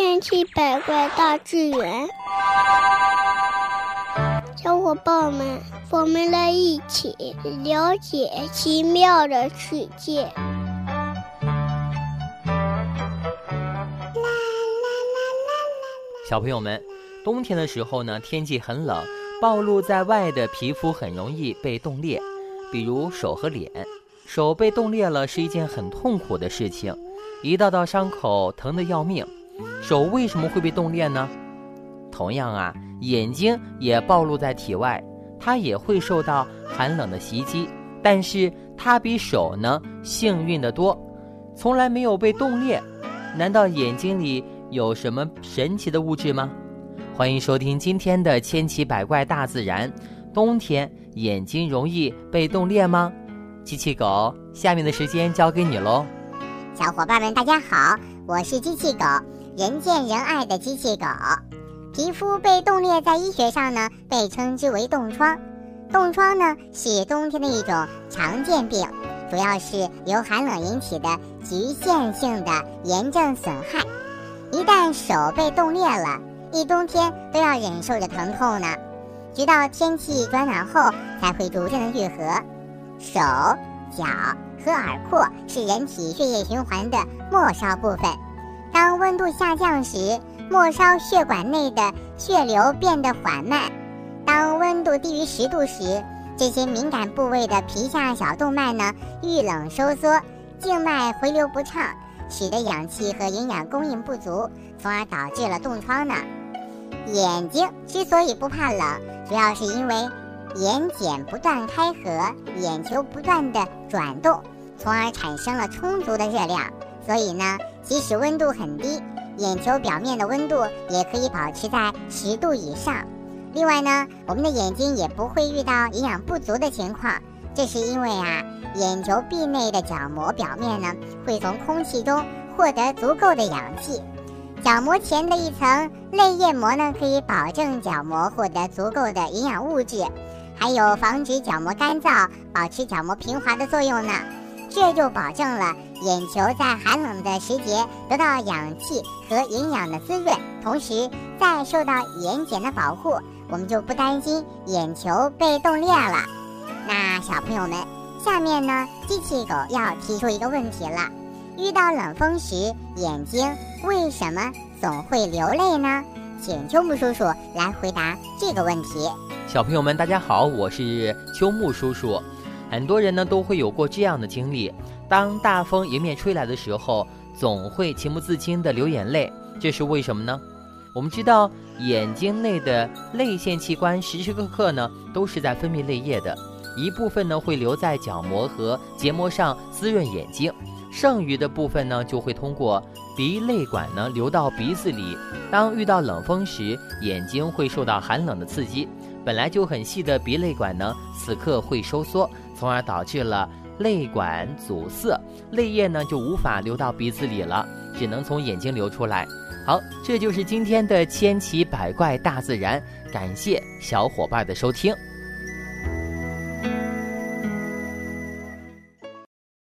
千奇百怪大自然，小伙伴们，我们来一起了解奇妙的世界。小朋友们，冬天的时候呢，天气很冷，暴露在外的皮肤很容易被冻裂，比如手和脸。手被冻裂了是一件很痛苦的事情，一道道伤口疼得要命。手为什么会被冻裂呢？同样啊，眼睛也暴露在体外，它也会受到寒冷的袭击，但是它比手呢幸运得多，从来没有被冻裂。难道眼睛里？有什么神奇的物质吗？欢迎收听今天的千奇百怪大自然。冬天眼睛容易被冻裂吗？机器狗，下面的时间交给你喽。小伙伴们，大家好，我是机器狗，人见人爱的机器狗。皮肤被冻裂，在医学上呢被称之为冻疮。冻疮呢是冬天的一种常见病，主要是由寒冷引起的局限性的炎症损害。一旦手被冻裂了，一冬天都要忍受着疼痛呢，直到天气转暖后才会逐渐的愈合。手、脚和耳廓是人体血液循环的末梢部分，度下降时，末梢血管内的血流变得缓慢；当温度低于十度时，这些敏感部位的皮下小动脉呢遇冷收缩，静脉回流不畅。使得氧气和营养供应不足，从而导致了冻疮呢。眼睛之所以不怕冷，主要是因为眼睑不断开合，眼球不断的转动，从而产生了充足的热量。所以呢，即使温度很低，眼球表面的温度也可以保持在十度以上。另外呢，我们的眼睛也不会遇到营养不足的情况，这是因为啊。眼球壁内的角膜表面呢，会从空气中获得足够的氧气。角膜前的一层泪液膜呢，可以保证角膜获得足够的营养物质，还有防止角膜干燥、保持角膜平滑的作用呢。这就保证了眼球在寒冷的时节得到氧气和营养的滋润，同时再受到眼睑的保护，我们就不担心眼球被冻裂了。那小朋友们。下面呢，机器狗要提出一个问题了：遇到冷风时，眼睛为什么总会流泪呢？请秋木叔叔来回答这个问题。小朋友们，大家好，我是秋木叔叔。很多人呢都会有过这样的经历：当大风迎面吹来的时候，总会情不自禁的流眼泪。这是为什么呢？我们知道，眼睛内的泪腺器官时时刻刻呢都是在分泌泪液的。一部分呢会留在角膜和结膜上滋润眼睛，剩余的部分呢就会通过鼻泪管呢流到鼻子里。当遇到冷风时，眼睛会受到寒冷的刺激，本来就很细的鼻泪管呢此刻会收缩，从而导致了泪管阻塞，泪液呢就无法流到鼻子里了，只能从眼睛流出来。好，这就是今天的千奇百怪大自然，感谢小伙伴的收听。